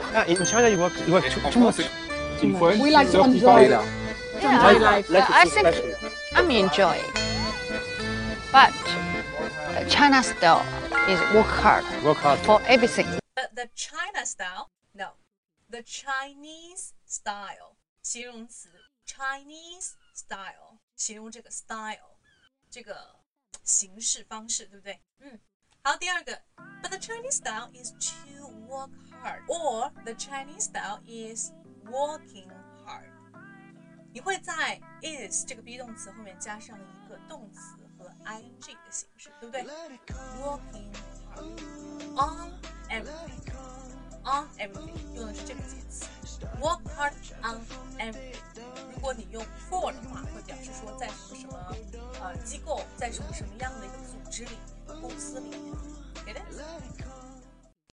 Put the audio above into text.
Yeah, in China you work you work too, too much. In French, We like to 35 enjoy. là. Yeah, I I, like- uh, I think I'm enjoying. But uh, China style is work hard Work hard. for everything. The, the China style, no, the Chinese style 形容词，Chinese style 形容这个 style 这个形式方式，对不对？嗯，好，第二个，But the Chinese style is to work hard, or the Chinese style is working hard。你会在 is 这个 be 动词后面加上一个动词和 ing 的形式，对不对？Working hard on everything on everything 用的是这个介词，work hard on everything。如果你用 for 的话，会表示说在什么什么呃机构，在什么什么样的一个组织里、公司里？